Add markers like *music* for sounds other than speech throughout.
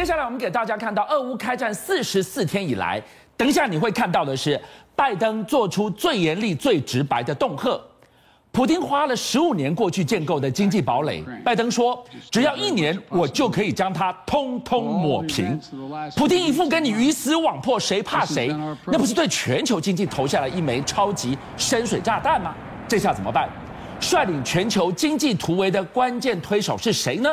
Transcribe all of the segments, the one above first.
接下来我们给大家看到，俄乌开战四十四天以来，等一下你会看到的是，拜登做出最严厉、最直白的恫吓。普京花了十五年过去建构的经济堡垒，拜登说，只要一年，我就可以将它通通抹平。普京一副跟你鱼死网破，谁怕谁？那不是对全球经济投下了一枚超级深水炸弹吗？这下怎么办？率领全球经济突围的关键推手是谁呢？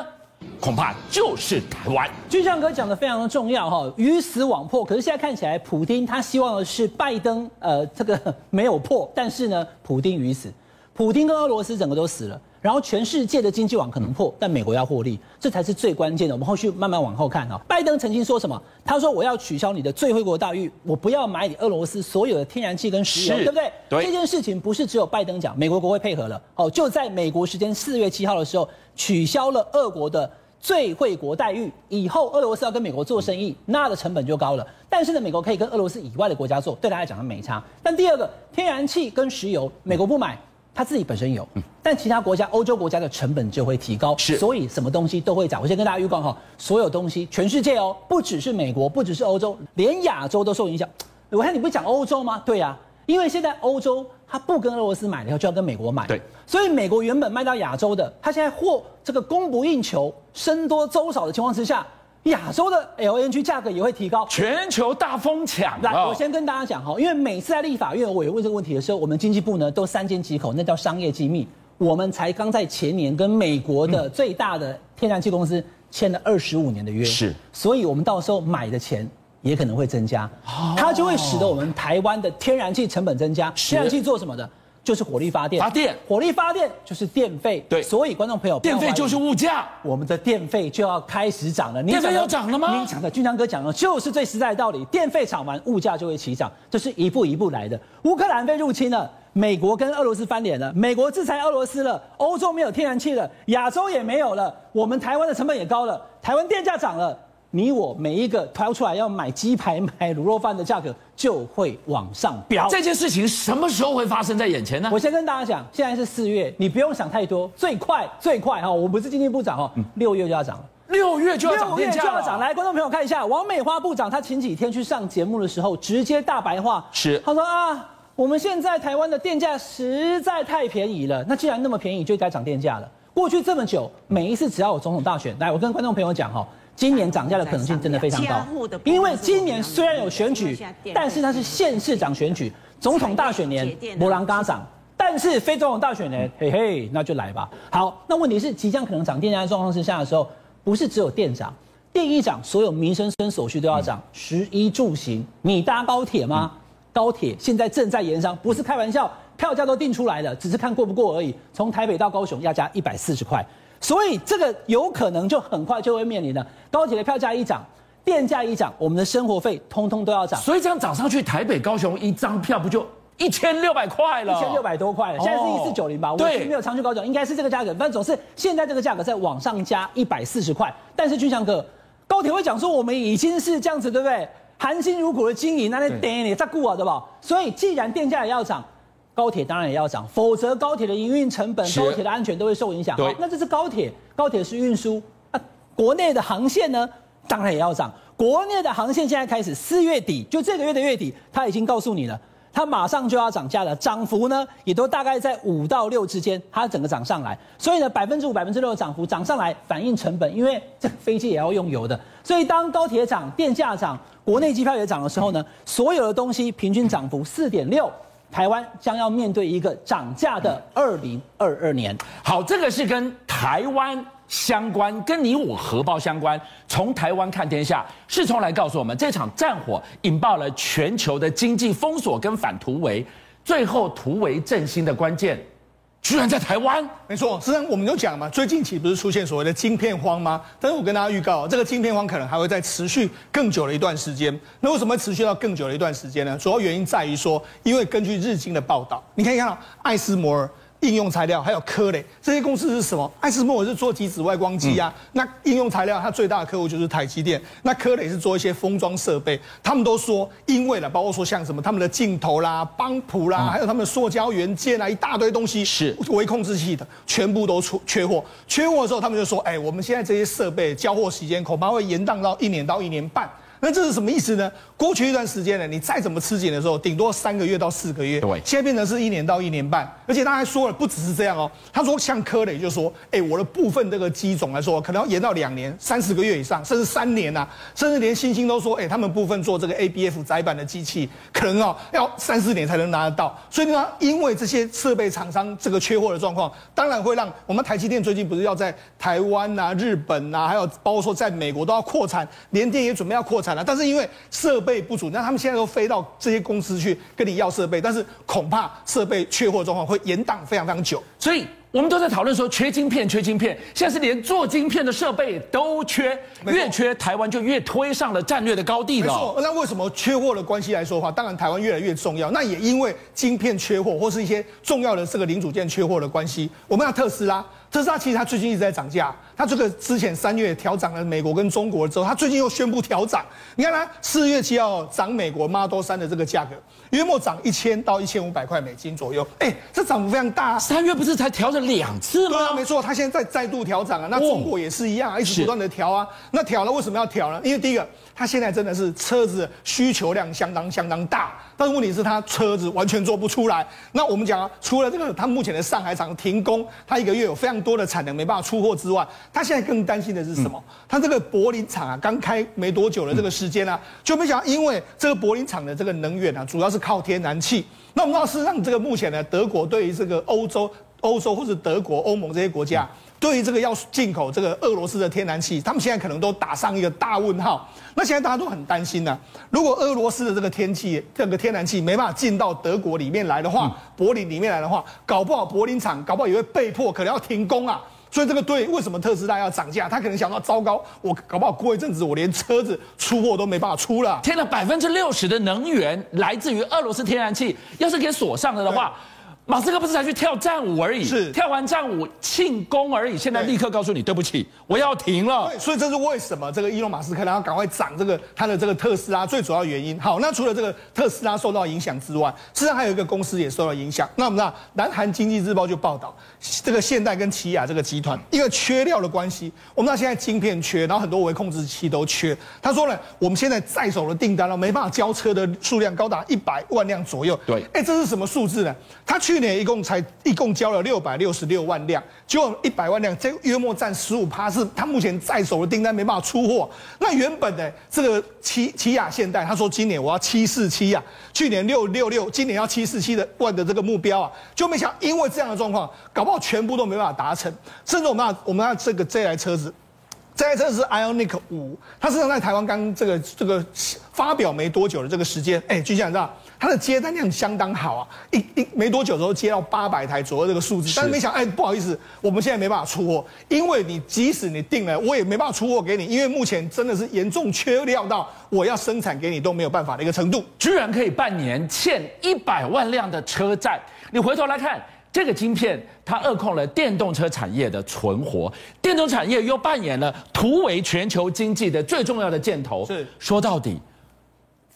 恐怕就是台湾。军相哥讲的非常的重要哈，鱼死网破。可是现在看起来，普丁他希望的是拜登，呃，这个没有破，但是呢，普丁鱼死。普丁跟俄罗斯整个都死了，然后全世界的经济网可能破，但美国要获利，这才是最关键的。我们后续慢慢往后看啊。拜登曾经说什么？他说：“我要取消你的最惠国待遇，我不要买你俄罗斯所有的天然气跟石油，对不对？”对。这件事情不是只有拜登讲，美国国会配合了。哦，就在美国时间四月七号的时候，取消了俄国的最惠国待遇，以后俄罗斯要跟美国做生意，那的成本就高了。但是呢，美国可以跟俄罗斯以外的国家做，对他来讲他没差。但第二个，天然气跟石油，美国不买。他自己本身有，但其他国家、欧洲国家的成本就会提高，是，所以什么东西都会涨。我先跟大家预告哈，所有东西，全世界哦，不只是美国，不只是欧洲，连亚洲都受影响。我看你不是讲欧洲吗？对呀、啊，因为现在欧洲它不跟俄罗斯买了以后，就要跟美国买，对，所以美国原本卖到亚洲的，它现在货这个供不应求、僧多粥少的情况之下。亚洲的 LNG 价格也会提高，全球大疯抢。来，我先跟大家讲哈，因为每次在立法院我有问这个问题的时候，我们经济部呢都三缄其口，那叫商业机密。我们才刚在前年跟美国的最大的天然气公司签了二十五年的约，是，所以我们到时候买的钱也可能会增加，它就会使得我们台湾的天然气成本增加。天然气做什么的？就是火力发电，发电，火力发电就是电费，对，所以观众朋友，电费就是物价，我们的电费就要开始涨了。电费要涨了吗？您讲的，军强哥讲的，就是最实在的道理，电费涨完，物价就会起涨，这是一步一步来的。乌克兰被入侵了，美国跟俄罗斯翻脸了，美国制裁俄罗斯了，欧洲没有天然气了，亚洲也没有了，我们台湾的成本也高了，台湾电价涨了。你我每一个挑出来要买鸡排、买卤肉饭的价格就会往上飙。这件事情什么时候会发生在眼前呢？我先跟大家讲，现在是四月，你不用想太多，最快最快哈，我不是经济部长哈，六月就要涨了，六月就要涨，六月就要涨。来，观众朋友看一下，王美花部长她前几天去上节目的时候，直接大白话，是她说啊，我们现在台湾的电价实在太便宜了，那既然那么便宜，就该涨电价了。过去这么久，每一次只要有总统大选，来，我跟观众朋友讲哈。今年涨价的可能性真的非常高，因为今年虽然有选举，但是它是县市长选举，总统大选年没人敢涨，但是非总统大选年，嘿嘿，那就来吧。好，那问题是即将可能涨电价的状况之下的时候，不是只有电涨，电一涨，所有民生生所需都要涨，食衣住行，你搭高铁吗？高铁现在正在延商，不是开玩笑，票价都定出来了，只是看过不过而已。从台北到高雄要加一百四十块。所以这个有可能就很快就会面临的，高铁的票价一涨，电价一涨，我们的生活费通通都要涨。所以这样涨上去，台北、高雄一张票不就一千六百块了？一千六百多块了，现在是一四九零吧？对，我没有常去高雄，应该是这个价格。反正总是现在这个价格在往上加一百四十块。但是军翔哥，高铁会讲说我们已经是这样子，对不对？含辛茹苦的经营，那那电你在顾啊，对吧？所以既然电价也要涨。高铁当然也要涨，否则高铁的营运成本、高铁的安全都会受影响。对，那这是高铁，高铁是运输啊。国内的航线呢，当然也要涨。国内的航线现在开始，四月底就这个月的月底，他已经告诉你了，他马上就要涨价了。涨幅呢，也都大概在五到六之间，它整个涨上来。所以呢，百分之五、百分之六的涨幅涨上来，反映成本，因为这飞机也要用油的。所以当高铁涨、电价涨、国内机票也涨的时候呢，所有的东西平均涨幅四点六。台湾将要面对一个涨价的二零二二年。好，这个是跟台湾相关，跟你我荷包相关。从台湾看天下，世聪来告诉我们，这场战火引爆了全球的经济封锁跟反突围，最后突围振兴的关键。居然在台湾，没错。实际上，我们就讲嘛，最近期不是出现所谓的晶片荒吗？但是我跟大家预告，这个晶片荒可能还会再持续更久的一段时间。那为什么会持续到更久的一段时间呢？主要原因在于说，因为根据日经的报道，你可以看到艾斯摩尔应用材料，还有科磊这些公司是什么？艾斯莫尔是做极紫外光机啊，嗯、那应用材料它最大的客户就是台积电，那科磊是做一些封装设备。他们都说，因为呢，包括说像什么他们的镜头啦、帮普啦，嗯、还有他们的塑胶元件啊，一大堆东西是微控制器的，全部都出缺货。缺货的时候，他们就说，哎，我们现在这些设备交货时间恐怕会延宕到一年到一年半。那这是什么意思呢？过去一段时间呢，你再怎么吃紧的时候，顶多三个月到四个月。对，现在变成是一年到一年半。而且他还说了，不只是这样哦。他说，像科磊就说，哎，我的部分这个机种来说，可能要延到两年、三十个月以上，甚至三年呐、啊。甚至连星星都说，哎，他们部分做这个 ABF 载板的机器，可能哦要三四年才能拿得到。所以呢，因为这些设备厂商这个缺货的状况，当然会让我们台积电最近不是要在台湾呐、啊、日本呐、啊，还有包括说在美国都要扩产，联电也准备要扩产了。但是因为设备不足，那他们现在都飞到这些公司去跟你要设备，但是恐怕设备缺货状况会延宕非常非常久，所以我们都在讨论说缺晶片，缺晶片。现在是连做晶片的设备都缺，越缺台湾就越推上了战略的高地了。没错，那为什么缺货的关系来说的话，当然台湾越来越重要。那也因为晶片缺货或是一些重要的这个零组件缺货的关系，我们要特斯拉。特斯拉其实它最近一直在涨价，它这个之前三月调涨了美国跟中国之后，它最近又宣布调涨。你看它四月七号涨美国 Model 三的这个价格，约莫涨一千到一千五百块美金左右。哎，这涨幅非常大。三月不是才调整两次吗？对啊，没错，他现在再再度调涨啊。那中国也是一样啊，一直不断的调啊。那调了为什么要调呢？因为第一个。他现在真的是车子需求量相当相当大，但是问题是他车子完全做不出来。那我们讲啊，除了这个，他目前的上海厂停工，他一个月有非常多的产能没办法出货之外，他现在更担心的是什么？他这个柏林厂啊，刚开没多久的这个时间啊，就没想到因为这个柏林厂的这个能源啊，主要是靠天然气。那我们知道，事实上这个目前呢，德国对于这个欧洲、欧洲或者德国、欧盟这些国家。对于这个要进口这个俄罗斯的天然气，他们现在可能都打上一个大问号。那现在大家都很担心呢、啊，如果俄罗斯的这个天气、这个天然气没办法进到德国里面来的话，柏林里面来的话，搞不好柏林厂搞不好也会被迫可能要停工啊。所以这个对为什么特斯拉要涨价？他可能想到糟糕，我搞不好过一阵子我连车子出货都没办法出了。添了百分之六十的能源来自于俄罗斯天然气，要是给锁上了的话。马斯克不是才去跳战舞而已，是跳完战舞庆功而已。现在立刻告诉你，对不起，我要停了。对，所以这是为什么这个伊隆马斯克然后赶快涨这个他的这个特斯拉最主要原因。好，那除了这个特斯拉受到影响之外，实际上还有一个公司也受到影响。那我们知道，南韩经济日报就报道，这个现代跟起亚这个集团因为缺料的关系，我们知道现在晶片缺，然后很多微控制器都缺。他说呢，我们现在在手的订单了，没办法交车的数量高达一百万辆左右。对，哎，这是什么数字呢？他去去年一共才一共交了六百六十六万辆，就一百万辆，这约莫占十五趴，是他目前在手的订单没办法出货。那原本的这个起起亚现代，他说今年我要七四七啊，去年六六六，今年要七四七的万的这个目标啊，就没想因为这样的状况，搞不好全部都没办法达成。甚至我们要我们要这个这台车子。这台车是 Ioniq 5，它实际上在台湾刚这个这个发表没多久的这个时间，哎，君相你知道它的接单量相当好啊，一一没多久的时候接到八百台左右这个数字，但是没想，哎，不好意思，我们现在没办法出货，因为你即使你定了，我也没办法出货给你，因为目前真的是严重缺料到我要生产给你都没有办法的一个程度，居然可以半年欠一百万辆的车债，你回头来看。这个晶片，它扼控了电动车产业的存活，电动产业又扮演了突围全球经济的最重要的箭头。是，说到底。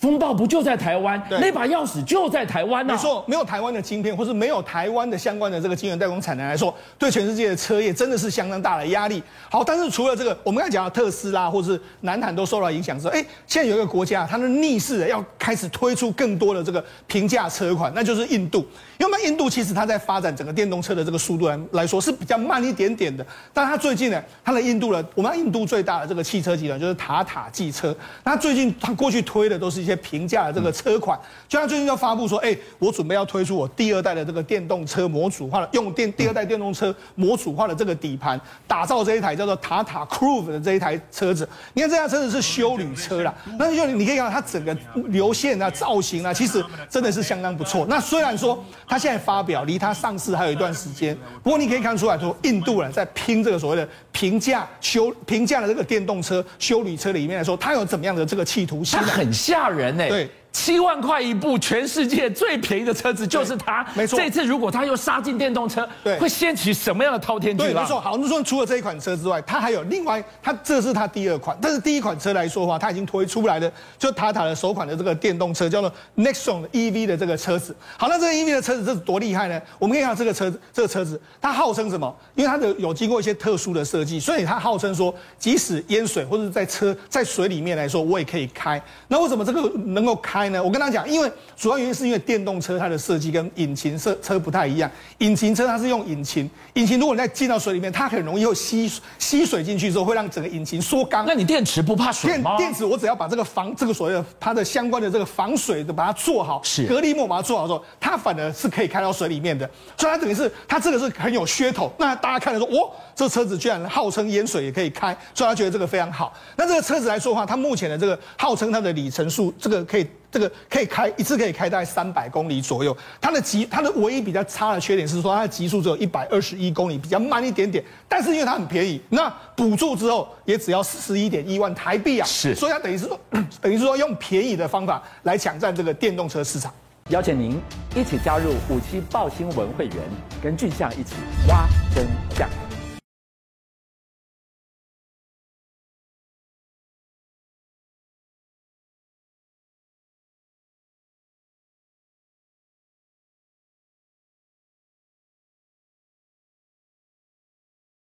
风暴不就在台湾？那把钥匙就在台湾呐、啊。没错，没有台湾的晶片，或是没有台湾的相关的这个晶圆代工产能来说，对全世界的车业真的是相当大的压力。好，但是除了这个，我们刚才讲到特斯拉或是南韩都受到影响之后，哎，现在有一个国家，它的逆势的要开始推出更多的这个平价车款，那就是印度。因为印度其实它在发展整个电动车的这个速度来来说是比较慢一点点的，但它最近呢，它的印度的，我们印度最大的这个汽车集团就是塔塔汽车，那最近它过去推的都是一些。平价的这个车款，就像最近要发布说，哎，我准备要推出我第二代的这个电动车模组化的，用电第二代电动车模组化的这个底盘，打造这一台叫做塔塔 Cruve 的这一台车子。你看这台车子是修旅车啦，那就你可以看到它整个流线啊、造型啊，其实真的是相当不错。那虽然说它现在发表离它上市还有一段时间，不过你可以看出来说，印度人在拼这个所谓的平价修平价的这个电动车修旅车里面来说，它有怎么样的这个企图心？它很吓人。对，七万块一部，全世界最便宜的车子就是它。没错，这次如果它又杀进电动车，对，会掀起什么样的滔天巨浪？对，没错。好，那说除了这一款车之外，它还有另外，它这是它第二款，但是第一款车来说的话，它已经推出来的，就塔塔的首款的这个电动车，叫做 Nexon EV 的这个车子。好，那这个 EV 的车子这是多厉害呢？我们可以看这个车子，这个车子它号称什么？因为它的有经过一些特殊的设计，所以它号称说，即使淹水或者在车在水里面来说，我也可以开。那为什么这个能够开呢？我跟他讲，因为主要原因是因为电动车它的设计跟引擎车车不太一样。引擎车它是用引擎，引擎如果你再进到水里面，它很容易会吸吸水进去之后，会让整个引擎缩缸。那你电池不怕水吗？电池我只要把这个防这个所谓的它的相关的这个防水的把它做好，是隔离膜把它做好之后，它反而是可以开到水里面的。所以它等于是它这个是很有噱头。那大家看的说，哦，这车子居然号称淹水也可以开，所以他觉得这个非常好。那这个车子来说的话，它目前的这个号称它的里程数，这个可以。这个可以开一次可以开大概三百公里左右，它的极它的唯一比较差的缺点是说它的极速只有一百二十一公里，比较慢一点点。但是因为它很便宜，那补助之后也只要四十一点一万台币啊，是，所以它等于是说 *coughs* 等于是说用便宜的方法来抢占这个电动车市场。邀请您一起加入五七报新闻会员，跟俊相一起挖真相。